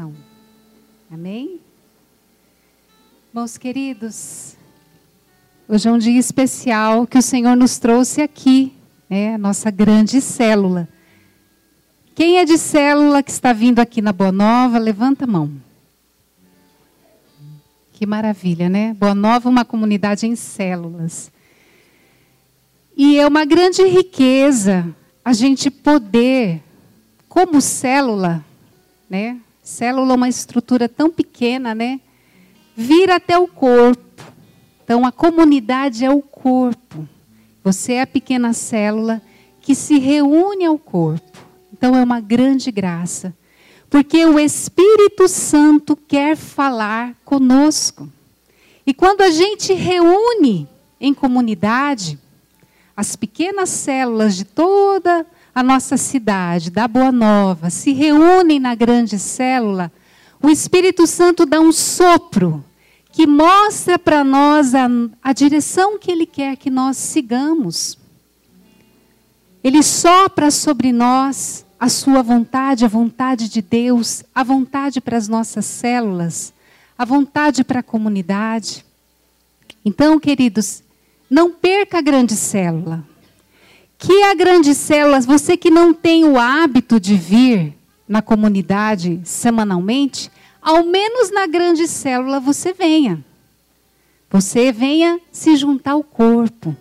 coração. Amém? Meus queridos, hoje é um dia especial que o Senhor nos trouxe aqui, né, a nossa grande célula. Quem é de célula que está vindo aqui na Boa Nova, levanta a mão. Que maravilha, né? Boa Nova, uma comunidade em células. E é uma grande riqueza a gente poder, como célula, né? Célula é uma estrutura tão pequena, né? Vir até o corpo. Então a comunidade é o corpo. Você é a pequena célula que se reúne ao corpo. Então é uma grande graça. Porque o Espírito Santo quer falar conosco. E quando a gente reúne em comunidade, as pequenas células de toda a nossa cidade, da Boa Nova, se reúnem na grande célula, o Espírito Santo dá um sopro que mostra para nós a, a direção que Ele quer que nós sigamos. Ele sopra sobre nós a sua vontade, a vontade de Deus, a vontade para as nossas células, a vontade para a comunidade. Então, queridos, não perca a grande célula. Que a grande célula, você que não tem o hábito de vir na comunidade semanalmente, ao menos na grande célula você venha. Você venha se juntar ao corpo,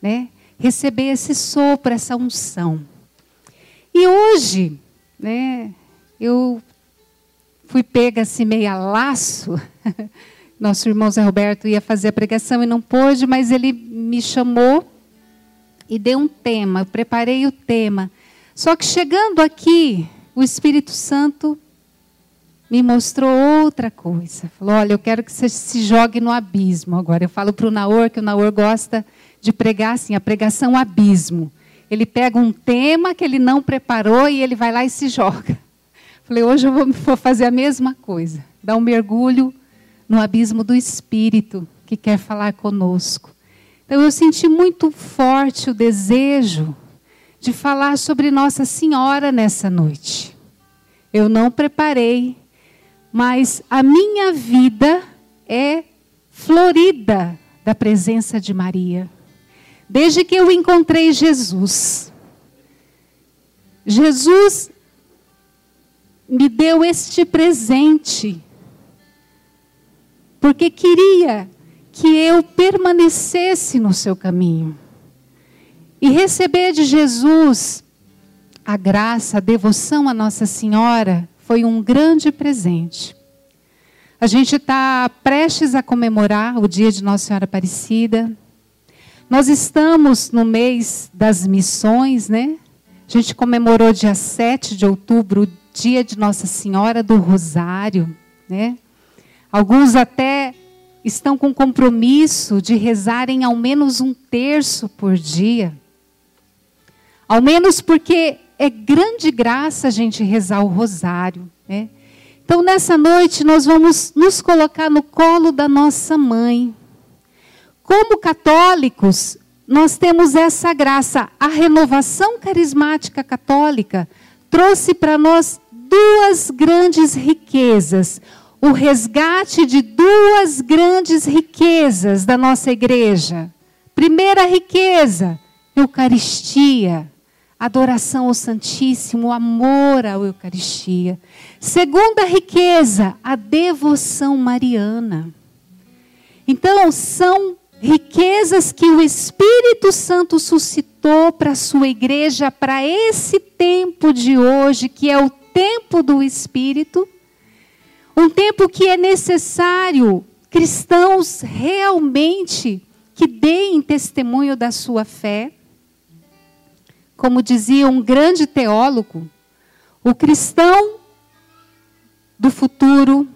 né? Receber esse sopro, essa unção. E hoje, né, eu fui pega assim meia laço Nosso irmão Zé Roberto ia fazer a pregação e não pôde, mas ele me chamou e deu um tema. Eu preparei o tema. Só que chegando aqui, o Espírito Santo me mostrou outra coisa. Falou: Olha, eu quero que você se jogue no abismo agora. Eu falo para o Naor que o Naor gosta de pregar assim, a pregação abismo. Ele pega um tema que ele não preparou e ele vai lá e se joga. Falei: Hoje eu vou, vou fazer a mesma coisa. Dar um mergulho no abismo do Espírito que quer falar conosco. Então eu senti muito forte o desejo de falar sobre Nossa Senhora nessa noite. Eu não preparei, mas a minha vida é florida da presença de Maria. Desde que eu encontrei Jesus. Jesus me deu este presente porque queria que eu permanecesse no seu caminho. E receber de Jesus a graça, a devoção a Nossa Senhora foi um grande presente. A gente está prestes a comemorar o dia de Nossa Senhora Aparecida. Nós estamos no mês das missões, né? A gente comemorou dia 7 de outubro, o dia de Nossa Senhora do Rosário, né? Alguns até estão com compromisso de rezarem ao menos um terço por dia. Ao menos porque é grande graça a gente rezar o rosário. Né? Então, nessa noite, nós vamos nos colocar no colo da nossa mãe. Como católicos, nós temos essa graça. A renovação carismática católica trouxe para nós duas grandes riquezas o resgate de duas grandes riquezas da nossa igreja. Primeira riqueza, Eucaristia, adoração ao Santíssimo, amor à Eucaristia. Segunda riqueza, a devoção mariana. Então, são riquezas que o Espírito Santo suscitou para a sua igreja, para esse tempo de hoje, que é o tempo do Espírito tempo que é necessário cristãos realmente que deem testemunho da sua fé. Como dizia um grande teólogo, o cristão do futuro,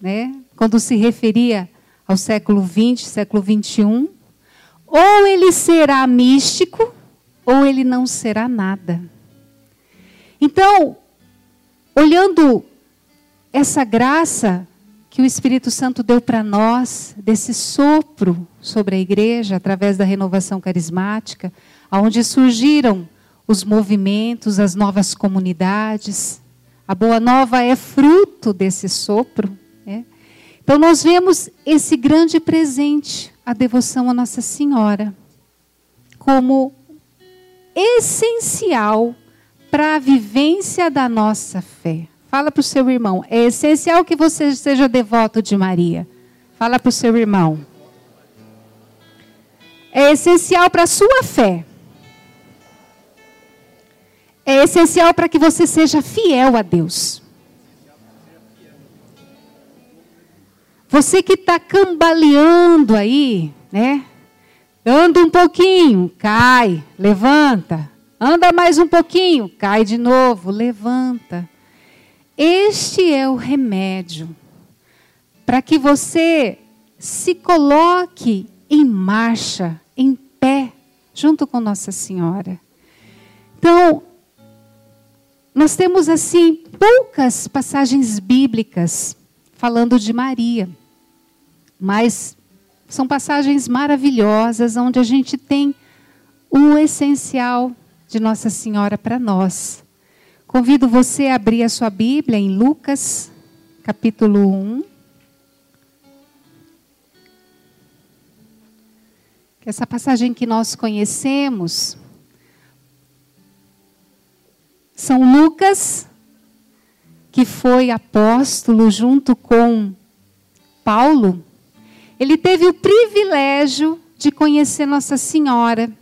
né, quando se referia ao século XX, século XXI, ou ele será místico, ou ele não será nada. Então, olhando essa graça que o Espírito Santo deu para nós, desse sopro sobre a igreja, através da renovação carismática, aonde surgiram os movimentos, as novas comunidades, A boa nova é fruto desse sopro. Né? Então, nós vemos esse grande presente, a devoção a Nossa Senhora, como essencial para a vivência da nossa fé. Fala para o seu irmão, é essencial que você seja devoto de Maria. Fala para o seu irmão. É essencial para a sua fé. É essencial para que você seja fiel a Deus. Você que está cambaleando aí, né? Anda um pouquinho, cai, levanta. Anda mais um pouquinho, cai de novo, levanta. Este é o remédio para que você se coloque em marcha, em pé, junto com Nossa Senhora. Então, nós temos assim poucas passagens bíblicas falando de Maria, mas são passagens maravilhosas onde a gente tem o essencial de Nossa Senhora para nós. Convido você a abrir a sua Bíblia em Lucas, capítulo 1. Essa passagem que nós conhecemos são Lucas, que foi apóstolo junto com Paulo. Ele teve o privilégio de conhecer Nossa Senhora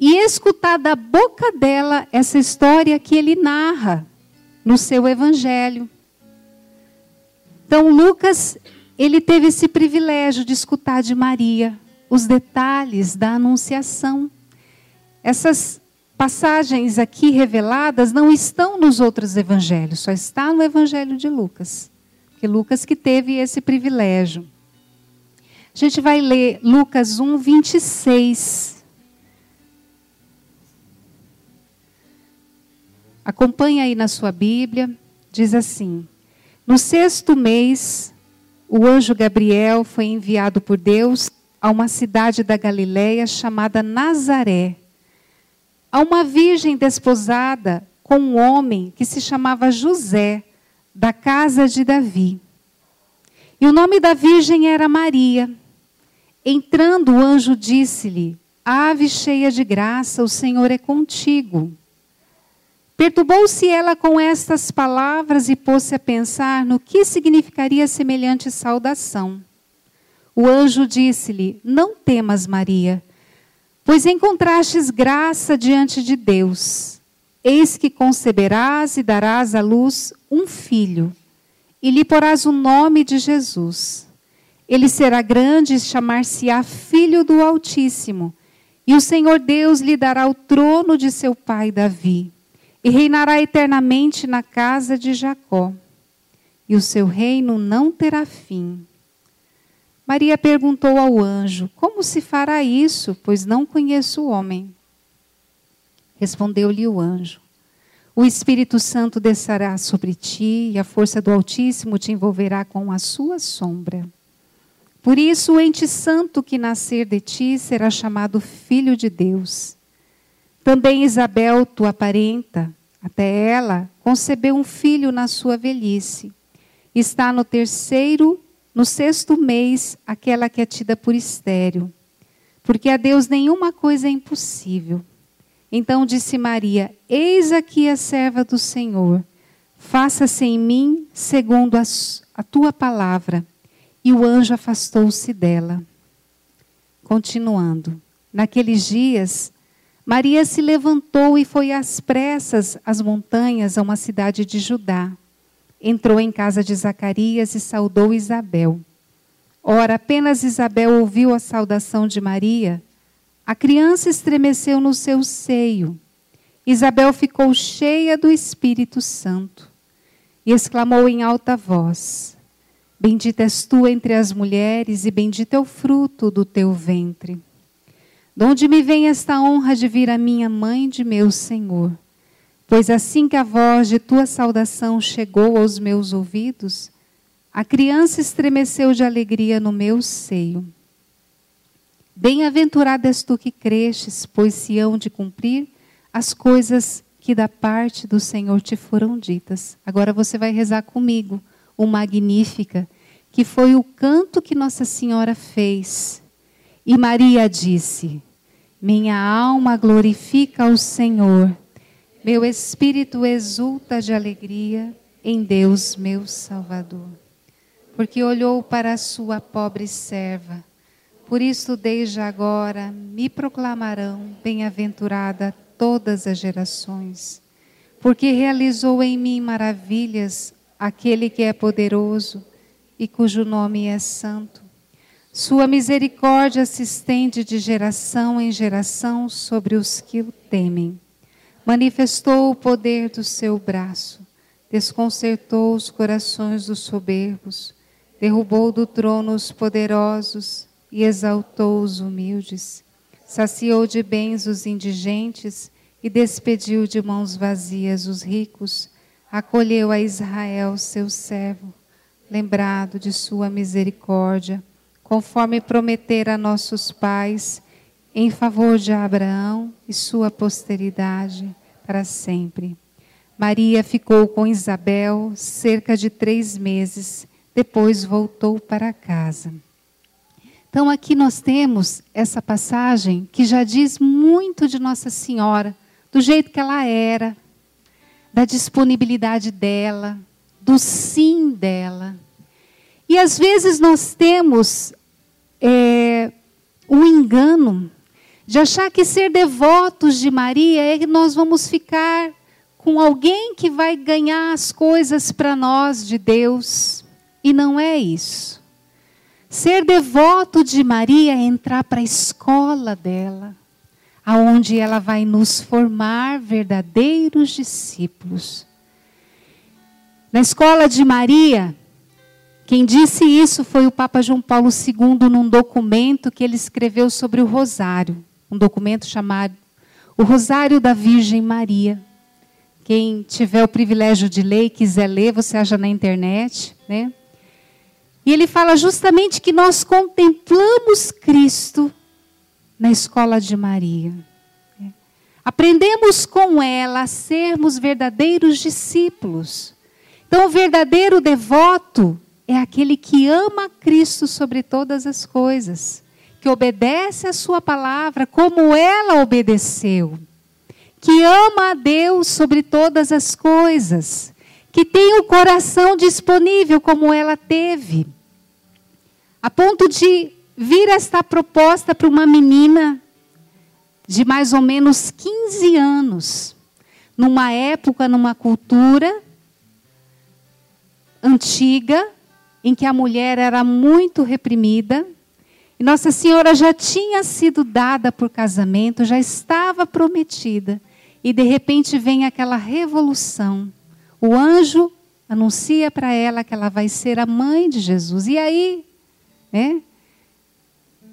e escutar da boca dela essa história que ele narra no seu evangelho. Então, Lucas, ele teve esse privilégio de escutar de Maria os detalhes da anunciação. Essas passagens aqui reveladas não estão nos outros evangelhos, só está no evangelho de Lucas. Que Lucas que teve esse privilégio. A gente vai ler Lucas 1, 26. Acompanhe aí na sua Bíblia. Diz assim: No sexto mês, o anjo Gabriel foi enviado por Deus a uma cidade da Galiléia chamada Nazaré a uma virgem desposada com um homem que se chamava José, da casa de Davi. E o nome da virgem era Maria. Entrando, o anjo disse-lhe: Ave cheia de graça, o Senhor é contigo. Perturbou-se ela com estas palavras e pôs-se a pensar no que significaria semelhante saudação. O anjo disse-lhe: Não temas, Maria Pois encontrastes graça diante de Deus. Eis que conceberás e darás à luz um filho, e lhe porás o nome de Jesus. Ele será grande e chamar-se-á Filho do Altíssimo, e o Senhor Deus lhe dará o trono de seu pai Davi, e reinará eternamente na casa de Jacó, e o seu reino não terá fim. Maria perguntou ao anjo: Como se fará isso, pois não conheço o homem? Respondeu-lhe o anjo: O Espírito Santo descerá sobre ti, e a força do Altíssimo te envolverá com a sua sombra. Por isso, o ente santo que nascer de ti será chamado Filho de Deus. Também Isabel, tua parenta, até ela, concebeu um filho na sua velhice. Está no terceiro no sexto mês, aquela que é tida por estéreo, porque a Deus nenhuma coisa é impossível. Então disse Maria: Eis aqui a serva do Senhor, faça-se em mim segundo a, a tua palavra. E o anjo afastou-se dela. Continuando, naqueles dias, Maria se levantou e foi às pressas às montanhas a uma cidade de Judá entrou em casa de Zacarias e saudou Isabel. Ora, apenas Isabel ouviu a saudação de Maria, a criança estremeceu no seu seio. Isabel ficou cheia do Espírito Santo e exclamou em alta voz: Bendita és tu entre as mulheres, e bendito é o fruto do teu ventre. De onde me vem esta honra de vir a minha mãe de meu Senhor? Pois assim que a voz de tua saudação chegou aos meus ouvidos, a criança estremeceu de alegria no meu seio. Bem-aventurada és tu que cresces, pois se hão de cumprir as coisas que que da parte do Senhor te foram ditas. Agora você vai rezar comigo o Magnífica, que foi o canto que Nossa Senhora fez. E Maria disse: Minha alma glorifica o Senhor, meu espírito exulta de alegria em Deus, meu Salvador, porque olhou para a sua pobre serva. Por isso, desde agora, me proclamarão bem-aventurada todas as gerações, porque realizou em mim maravilhas aquele que é poderoso e cujo nome é santo. Sua misericórdia se estende de geração em geração sobre os que o temem. Manifestou o poder do seu braço, desconcertou os corações dos soberbos, derrubou do trono os poderosos e exaltou os humildes saciou de bens os indigentes e despediu de mãos vazias os ricos, acolheu a Israel, seu servo, lembrado de sua misericórdia, conforme prometera a nossos pais, em favor de Abraão e sua posteridade para sempre. Maria ficou com Isabel cerca de três meses, depois voltou para casa. Então, aqui nós temos essa passagem que já diz muito de Nossa Senhora, do jeito que ela era, da disponibilidade dela, do sim dela. E às vezes nós temos é, um engano de achar que ser devotos de Maria é que nós vamos ficar com alguém que vai ganhar as coisas para nós de Deus. E não é isso. Ser devoto de Maria é entrar para a escola dela, aonde ela vai nos formar verdadeiros discípulos. Na escola de Maria, quem disse isso foi o Papa João Paulo II num documento que ele escreveu sobre o Rosário, um documento chamado O Rosário da Virgem Maria. Quem tiver o privilégio de ler e quiser ler, você acha na internet, né? E ele fala justamente que nós contemplamos Cristo na escola de Maria. Aprendemos com ela a sermos verdadeiros discípulos. Então, o verdadeiro devoto é aquele que ama Cristo sobre todas as coisas, que obedece a Sua palavra como ela obedeceu, que ama a Deus sobre todas as coisas, que tem o coração disponível como ela teve, a ponto de vir esta proposta para uma menina de mais ou menos 15 anos, numa época, numa cultura antiga, em que a mulher era muito reprimida. E Nossa Senhora já tinha sido dada por casamento, já estava prometida. E de repente vem aquela revolução o anjo anuncia para ela que ela vai ser a mãe de Jesus. E aí, né?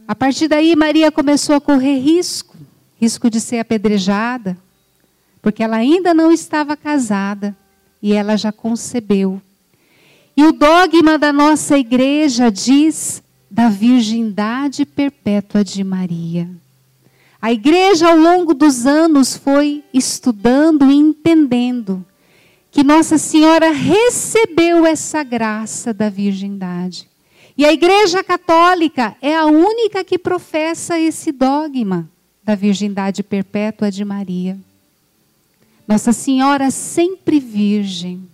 A partir daí, Maria começou a correr risco risco de ser apedrejada, porque ela ainda não estava casada e ela já concebeu. E o dogma da nossa igreja diz da virgindade perpétua de Maria. A igreja, ao longo dos anos, foi estudando e entendendo que Nossa Senhora recebeu essa graça da virgindade. E a Igreja Católica é a única que professa esse dogma da virgindade perpétua de Maria. Nossa Senhora sempre virgem.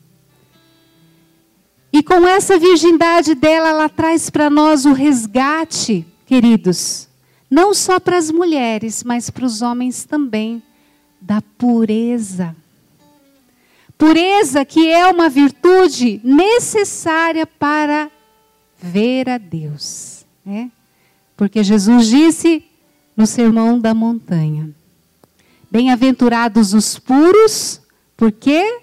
E com essa virgindade dela, ela traz para nós o resgate, queridos, não só para as mulheres, mas para os homens também, da pureza Pureza que é uma virtude necessária para ver a Deus. Né? Porque Jesus disse no Sermão da Montanha: Bem-aventurados os puros, porque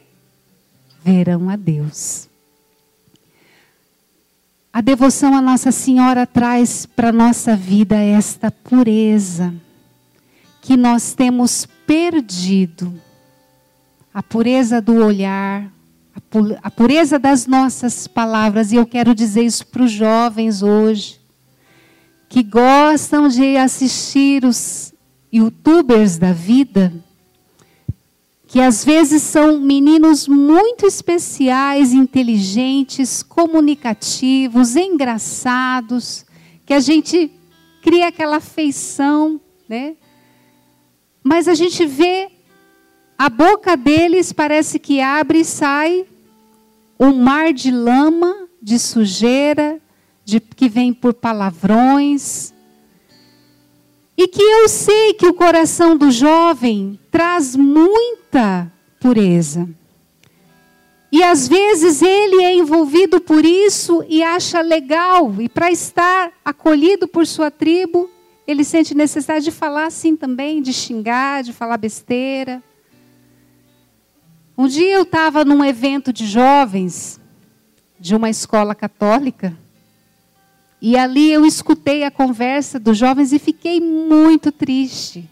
verão a Deus. A devoção a Nossa Senhora traz para a nossa vida esta pureza que nós temos perdido a pureza do olhar, a pureza das nossas palavras. E eu quero dizer isso para os jovens hoje, que gostam de assistir os youtubers da vida, que às vezes são meninos muito especiais, inteligentes, comunicativos, engraçados, que a gente cria aquela afeição, né? Mas a gente vê a boca deles parece que abre e sai um mar de lama, de sujeira, de, que vem por palavrões. E que eu sei que o coração do jovem traz muita pureza. E às vezes ele é envolvido por isso e acha legal, e para estar acolhido por sua tribo, ele sente necessidade de falar assim também, de xingar, de falar besteira. Um dia eu estava num evento de jovens de uma escola católica e ali eu escutei a conversa dos jovens e fiquei muito triste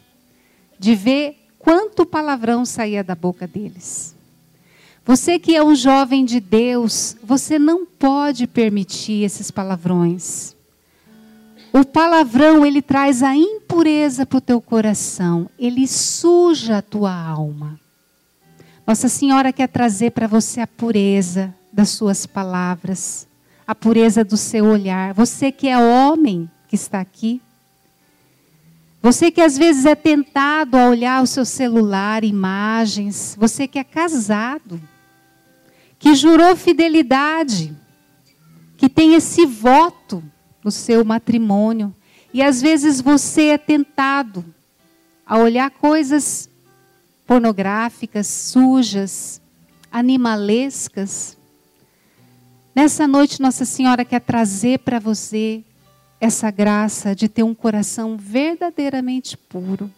de ver quanto palavrão saía da boca deles. Você que é um jovem de Deus, você não pode permitir esses palavrões. O palavrão, ele traz a impureza para o teu coração, ele suja a tua alma. Nossa Senhora quer trazer para você a pureza das suas palavras, a pureza do seu olhar. Você que é homem que está aqui, você que às vezes é tentado a olhar o seu celular, imagens, você que é casado, que jurou fidelidade, que tem esse voto no seu matrimônio. E às vezes você é tentado a olhar coisas pornográficas, sujas, animalescas. Nessa noite, Nossa Senhora quer trazer para você essa graça de ter um coração verdadeiramente puro.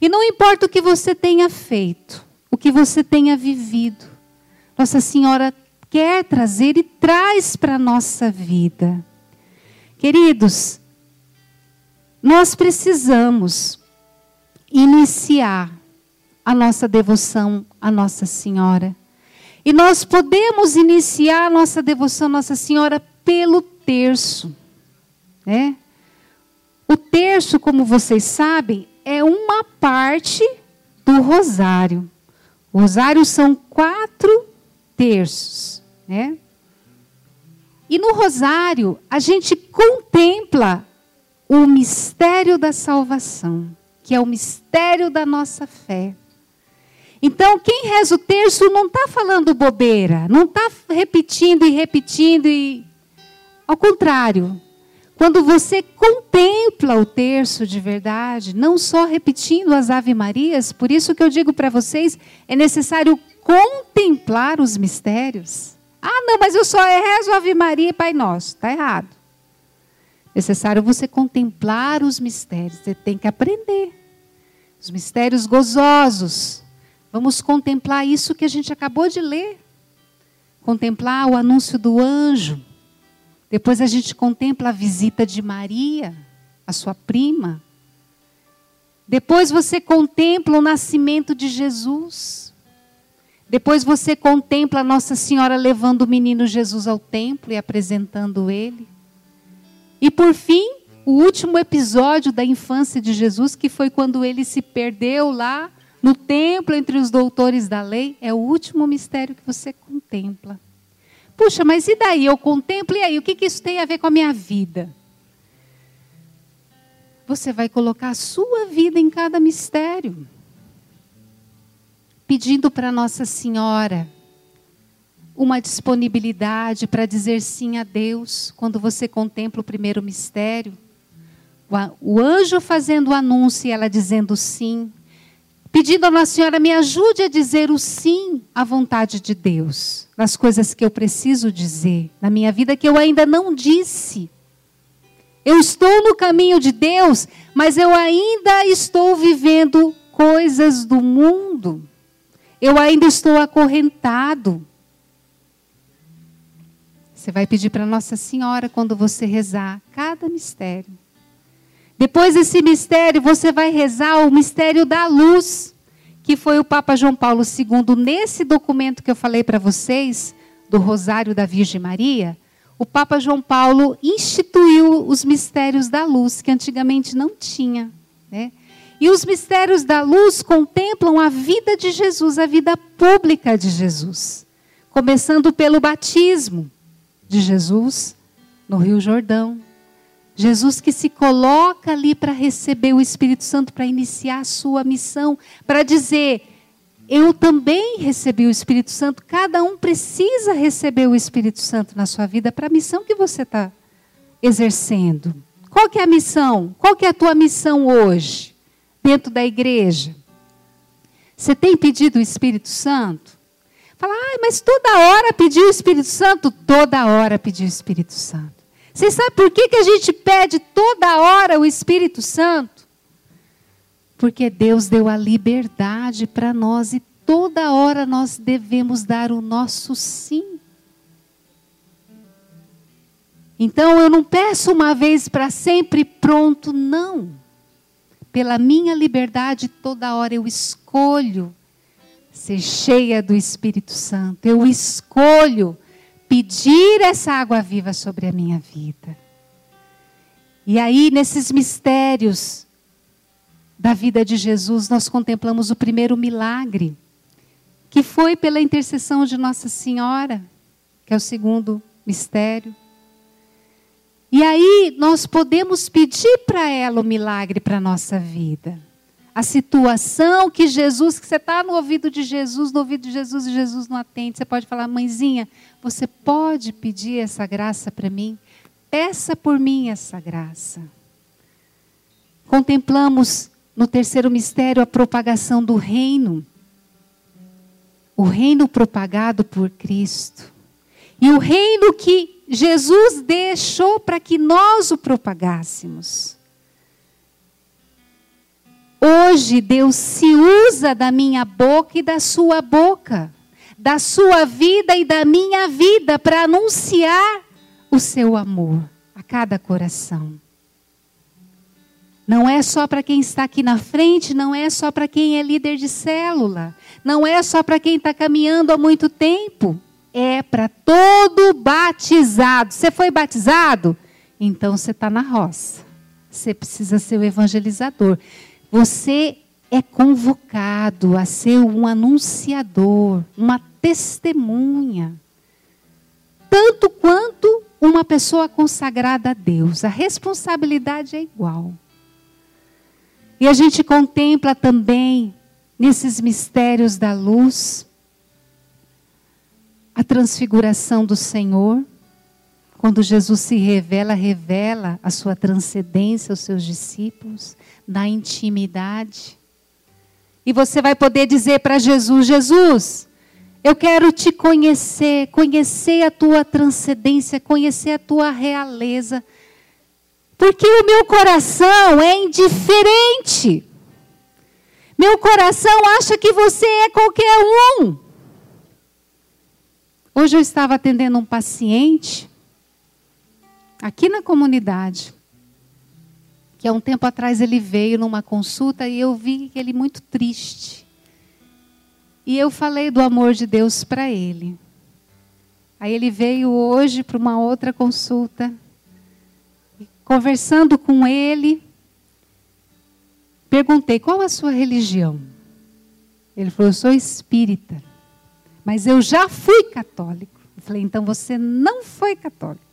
E não importa o que você tenha feito, o que você tenha vivido, nossa Senhora quer trazer e traz para a nossa vida. Queridos, nós precisamos iniciar a nossa devoção à Nossa Senhora. E nós podemos iniciar nossa devoção Nossa Senhora pelo terço. Né? O terço, como vocês sabem, é uma parte do rosário. O rosário são quatro terços, né? E no rosário, a gente contempla o mistério da salvação, que é o mistério da nossa fé. Então, quem reza o terço não está falando bobeira, não está repetindo e repetindo e. Ao contrário, quando você contempla o terço de verdade, não só repetindo as Ave Marias, por isso que eu digo para vocês, é necessário contemplar os mistérios. Ah, não, mas eu só rezo Ave Maria e Pai Nosso. Está errado. Necessário você contemplar os mistérios. Você tem que aprender. Os mistérios gozosos. Vamos contemplar isso que a gente acabou de ler. Contemplar o anúncio do anjo. Depois a gente contempla a visita de Maria, a sua prima. Depois você contempla o nascimento de Jesus. Depois você contempla Nossa Senhora levando o menino Jesus ao templo e apresentando ele. E por fim, o último episódio da infância de Jesus, que foi quando ele se perdeu lá no templo entre os doutores da lei, é o último mistério que você contempla. Puxa, mas e daí? Eu contemplo, e aí? O que, isso tem a ver com a minha vida? Você vai colocar a sua vida em cada mistério pedindo para Nossa Senhora uma disponibilidade para dizer sim a Deus quando você contempla o primeiro mistério. O anjo fazendo o anúncio e ela dizendo sim. Pedindo a Nossa Senhora, me ajude a dizer o sim à vontade de Deus, nas coisas que eu preciso dizer, na minha vida que eu ainda não disse. Eu estou no caminho de Deus, mas eu ainda estou vivendo coisas do mundo. Eu ainda estou acorrentado. Você vai pedir para Nossa Senhora quando você rezar cada mistério. Depois desse mistério, você vai rezar o mistério da luz, que foi o Papa João Paulo II, nesse documento que eu falei para vocês, do Rosário da Virgem Maria. O Papa João Paulo instituiu os mistérios da luz, que antigamente não tinha. Né? E os mistérios da luz contemplam a vida de Jesus, a vida pública de Jesus. Começando pelo batismo de Jesus no Rio Jordão. Jesus que se coloca ali para receber o Espírito Santo, para iniciar a sua missão, para dizer: Eu também recebi o Espírito Santo. Cada um precisa receber o Espírito Santo na sua vida para a missão que você está exercendo. Qual que é a missão? Qual que é a tua missão hoje? dentro da igreja? Você tem pedido o Espírito Santo? Fala, ah, mas toda hora pediu o Espírito Santo? Toda hora pediu o Espírito Santo. Você sabe por que, que a gente pede toda hora o Espírito Santo? Porque Deus deu a liberdade para nós e toda hora nós devemos dar o nosso sim. Então eu não peço uma vez para sempre pronto, não pela minha liberdade, toda hora eu escolho ser cheia do Espírito Santo. Eu escolho pedir essa água viva sobre a minha vida. E aí, nesses mistérios da vida de Jesus, nós contemplamos o primeiro milagre, que foi pela intercessão de Nossa Senhora, que é o segundo mistério. E aí nós podemos pedir para ela o milagre para a nossa vida. A situação que Jesus, que você está no ouvido de Jesus, no ouvido de Jesus e Jesus não atende, você pode falar, mãezinha, você pode pedir essa graça para mim? Peça por mim essa graça. Contemplamos no terceiro mistério a propagação do reino. O reino propagado por Cristo. E o reino que Jesus deixou para que nós o propagássemos. Hoje Deus se usa da minha boca e da sua boca, da sua vida e da minha vida para anunciar o seu amor a cada coração. Não é só para quem está aqui na frente, não é só para quem é líder de célula, não é só para quem está caminhando há muito tempo é para todo batizado. Você foi batizado? Então você está na roça. Você precisa ser o evangelizador. Você é convocado a ser um anunciador, uma testemunha. Tanto quanto uma pessoa consagrada a Deus. A responsabilidade é igual. E a gente contempla também nesses mistérios da luz a transfiguração do Senhor, quando Jesus se revela, revela a sua transcendência aos seus discípulos, na intimidade. E você vai poder dizer para Jesus: Jesus, eu quero te conhecer, conhecer a tua transcendência, conhecer a tua realeza. Porque o meu coração é indiferente. Meu coração acha que você é qualquer um. Hoje eu estava atendendo um paciente aqui na comunidade, que há um tempo atrás ele veio numa consulta e eu vi ele muito triste. E eu falei do amor de Deus para ele. Aí ele veio hoje para uma outra consulta. Conversando com ele, perguntei: qual a sua religião? Ele falou: eu sou espírita. Mas eu já fui católico. Eu falei, então você não foi católico.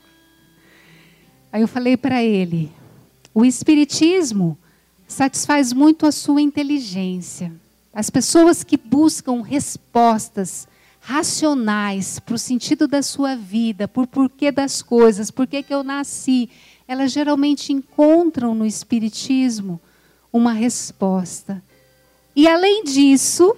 Aí eu falei para ele: o Espiritismo satisfaz muito a sua inteligência. As pessoas que buscam respostas racionais para o sentido da sua vida, por porquê das coisas, por que, que eu nasci, elas geralmente encontram no Espiritismo uma resposta. E além disso,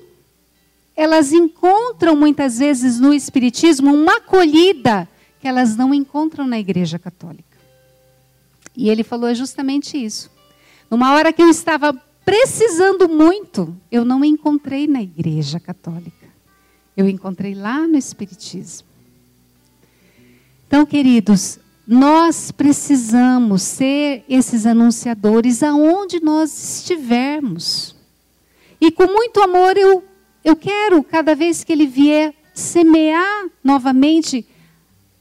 elas encontram muitas vezes no Espiritismo uma acolhida que elas não encontram na Igreja Católica. E ele falou justamente isso. Numa hora que eu estava precisando muito, eu não encontrei na Igreja Católica. Eu encontrei lá no Espiritismo. Então, queridos, nós precisamos ser esses anunciadores aonde nós estivermos. E com muito amor eu eu quero, cada vez que ele vier, semear novamente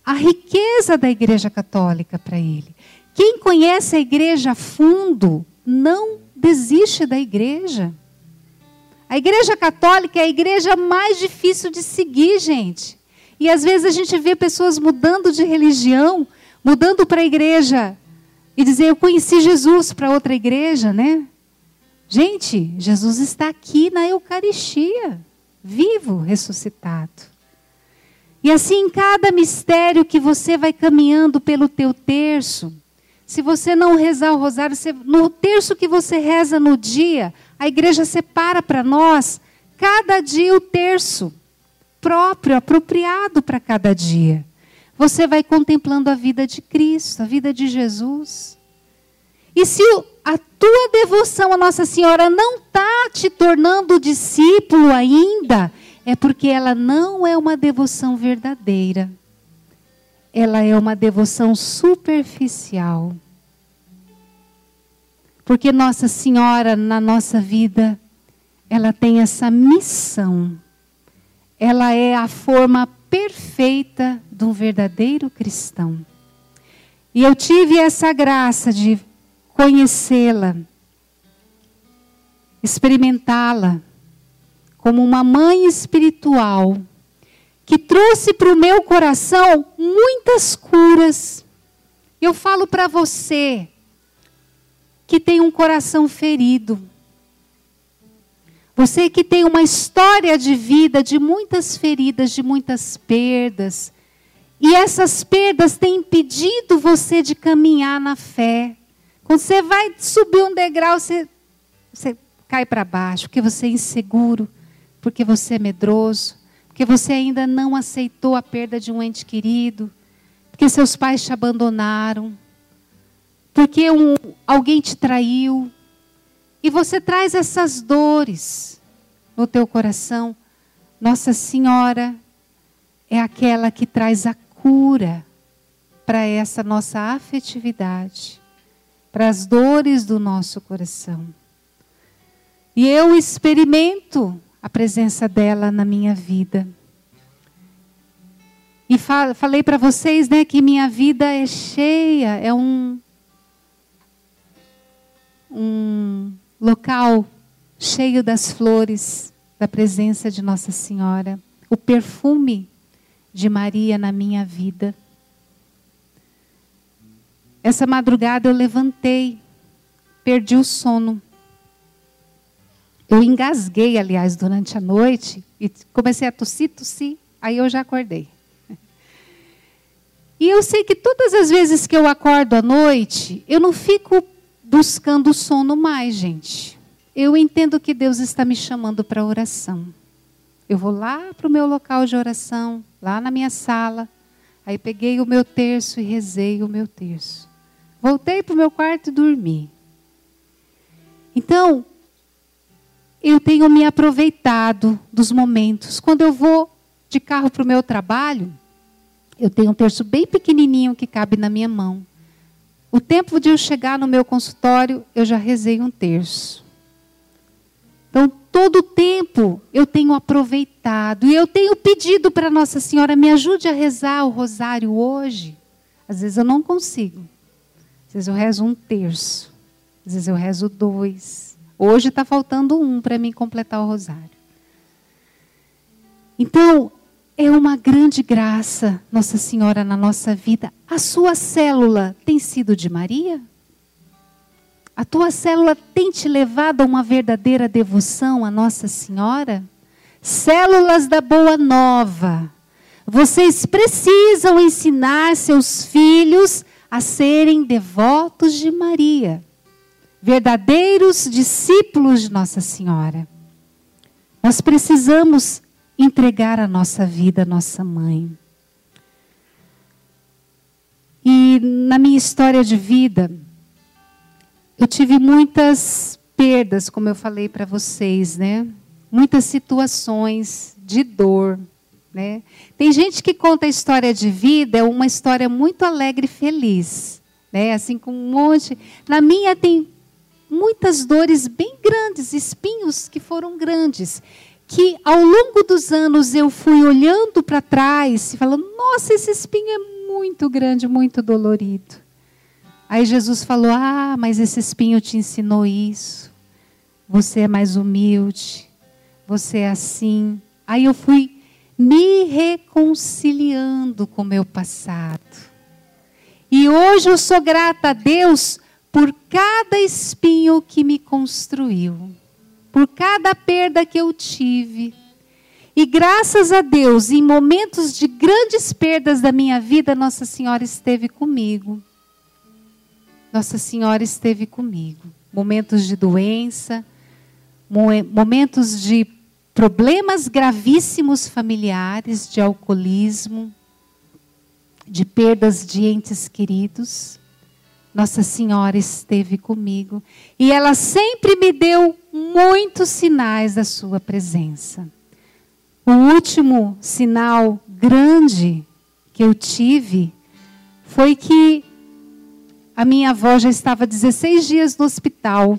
a riqueza da Igreja Católica para ele. Quem conhece a igreja a fundo não desiste da igreja. A igreja católica é a igreja mais difícil de seguir, gente. E às vezes a gente vê pessoas mudando de religião, mudando para a igreja e dizer eu conheci Jesus para outra igreja, né? Gente, Jesus está aqui na Eucaristia, vivo, ressuscitado. E assim, em cada mistério que você vai caminhando pelo teu terço, se você não rezar o rosário, você, no terço que você reza no dia, a igreja separa para nós cada dia o terço próprio, apropriado para cada dia. Você vai contemplando a vida de Cristo, a vida de Jesus. E se a tua devoção a Nossa Senhora não está te tornando discípulo ainda, é porque ela não é uma devoção verdadeira. Ela é uma devoção superficial. Porque Nossa Senhora, na nossa vida, ela tem essa missão. Ela é a forma perfeita de um verdadeiro cristão. E eu tive essa graça de conhecê-la, experimentá-la, como uma mãe espiritual que trouxe para o meu coração muitas curas. Eu falo para você que tem um coração ferido. Você que tem uma história de vida de muitas feridas, de muitas perdas. E essas perdas têm impedido você de caminhar na fé. Quando você vai subir um degrau, você, você cai para baixo, porque você é inseguro, porque você é medroso, porque você ainda não aceitou a perda de um ente querido, porque seus pais te abandonaram, porque um, alguém te traiu. E você traz essas dores no teu coração. Nossa Senhora é aquela que traz a cura para essa nossa afetividade, para as dores do nosso coração. E eu experimento a presença dela na minha vida. E fa falei para vocês, né, que minha vida é cheia, é um um local cheio das flores da presença de Nossa Senhora, o perfume de Maria na minha vida. Essa madrugada eu levantei, perdi o sono. Eu engasguei, aliás, durante a noite e comecei a tossir, tossir, aí eu já acordei. E eu sei que todas as vezes que eu acordo à noite, eu não fico buscando sono mais, gente. Eu entendo que Deus está me chamando para oração. Eu vou lá para o meu local de oração, lá na minha sala. Aí peguei o meu terço e rezei o meu terço. Voltei para o meu quarto e dormi. Então, eu tenho me aproveitado dos momentos. Quando eu vou de carro para o meu trabalho, eu tenho um terço bem pequenininho que cabe na minha mão. O tempo de eu chegar no meu consultório, eu já rezei um terço. Então, todo o tempo eu tenho aproveitado e eu tenho pedido para Nossa Senhora, me ajude a rezar o rosário hoje. Às vezes eu não consigo. Às vezes eu rezo um terço. Às vezes eu rezo dois. Hoje está faltando um para mim completar o rosário. Então, é uma grande graça, Nossa Senhora, na nossa vida. A sua célula tem sido de Maria? A tua célula tem te levado a uma verdadeira devoção a Nossa Senhora? Células da Boa Nova. Vocês precisam ensinar seus filhos a serem devotos de Maria verdadeiros discípulos de Nossa Senhora. Nós precisamos entregar a nossa vida à nossa mãe. E na minha história de vida, eu tive muitas perdas, como eu falei para vocês, né? Muitas situações de dor, né? Tem gente que conta a história de vida, é uma história muito alegre e feliz, né? Assim com um monte. Na minha tem muitas dores bem grandes, espinhos que foram grandes, que ao longo dos anos eu fui olhando para trás e falando: nossa, esse espinho é muito grande, muito dolorido. Aí Jesus falou: Ah, mas esse espinho te ensinou isso. Você é mais humilde. Você é assim. Aí eu fui me reconciliando com o meu passado. E hoje eu sou grata a Deus por cada espinho que me construiu, por cada perda que eu tive. E graças a Deus, em momentos de grandes perdas da minha vida, Nossa Senhora esteve comigo. Nossa Senhora esteve comigo. Momentos de doença, momentos de problemas gravíssimos familiares, de alcoolismo, de perdas de entes queridos. Nossa Senhora esteve comigo e ela sempre me deu muitos sinais da sua presença. O último sinal grande que eu tive foi que a minha avó já estava 16 dias no hospital.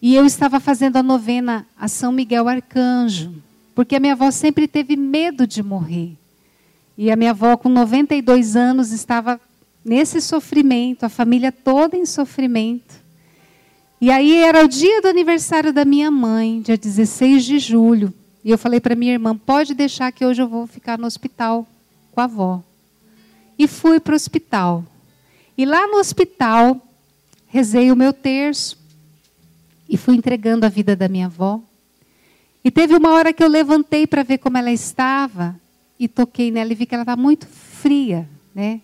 E eu estava fazendo a novena a São Miguel Arcanjo, porque a minha avó sempre teve medo de morrer. E a minha avó, com 92 anos, estava nesse sofrimento, a família toda em sofrimento. E aí era o dia do aniversário da minha mãe, dia 16 de julho. E eu falei para minha irmã: pode deixar que hoje eu vou ficar no hospital com a avó. E fui para o hospital. E lá no hospital, rezei o meu terço e fui entregando a vida da minha avó. E teve uma hora que eu levantei para ver como ela estava e toquei nela e vi que ela estava muito fria, né?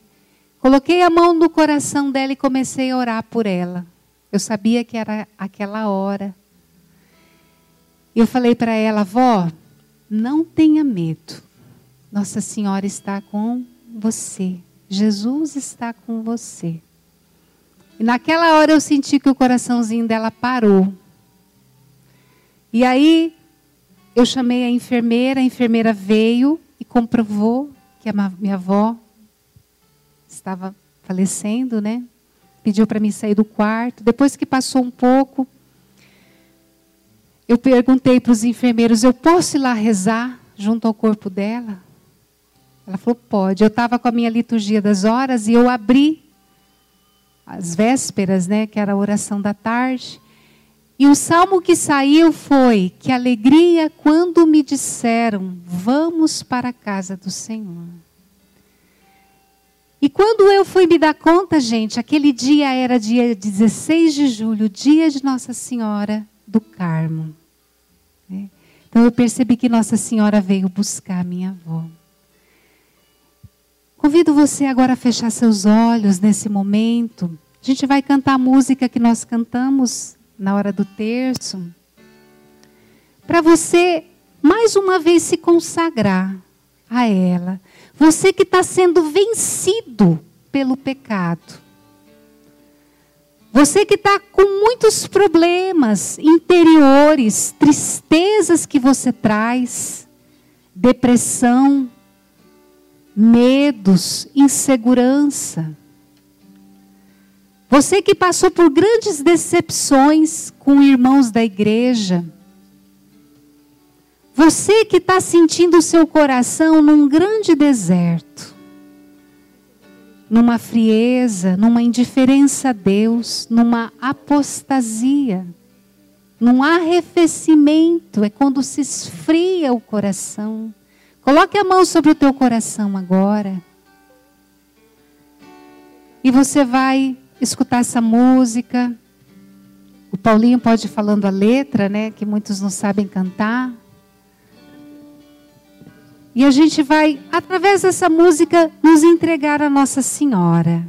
Coloquei a mão no coração dela e comecei a orar por ela. Eu sabia que era aquela hora. Eu falei para ela, vó, não tenha medo. Nossa Senhora está com você. Jesus está com você. E naquela hora eu senti que o coraçãozinho dela parou. E aí eu chamei a enfermeira, a enfermeira veio e comprovou que a minha avó estava falecendo, né? Pediu para mim sair do quarto. Depois que passou um pouco, eu perguntei para os enfermeiros: eu posso ir lá rezar junto ao corpo dela? Ela falou: pode. Eu estava com a minha liturgia das horas e eu abri as vésperas, né, que era a oração da tarde. E o salmo que saiu foi: Que alegria quando me disseram, vamos para a casa do Senhor. E quando eu fui me dar conta, gente, aquele dia era dia 16 de julho, dia de Nossa Senhora do Carmo. Né? Então eu percebi que Nossa Senhora veio buscar minha avó. Convido você agora a fechar seus olhos nesse momento. A gente vai cantar a música que nós cantamos na hora do terço. Para você, mais uma vez, se consagrar a ela. Você que está sendo vencido pelo pecado. Você que está com muitos problemas interiores, tristezas que você traz, depressão, medos, insegurança. Você que passou por grandes decepções com irmãos da igreja, você que está sentindo o seu coração num grande deserto, numa frieza, numa indiferença a Deus, numa apostasia, num arrefecimento, é quando se esfria o coração. Coloque a mão sobre o teu coração agora. E você vai escutar essa música. O Paulinho pode ir falando a letra, né, que muitos não sabem cantar. E a gente vai, através dessa música, nos entregar a Nossa Senhora.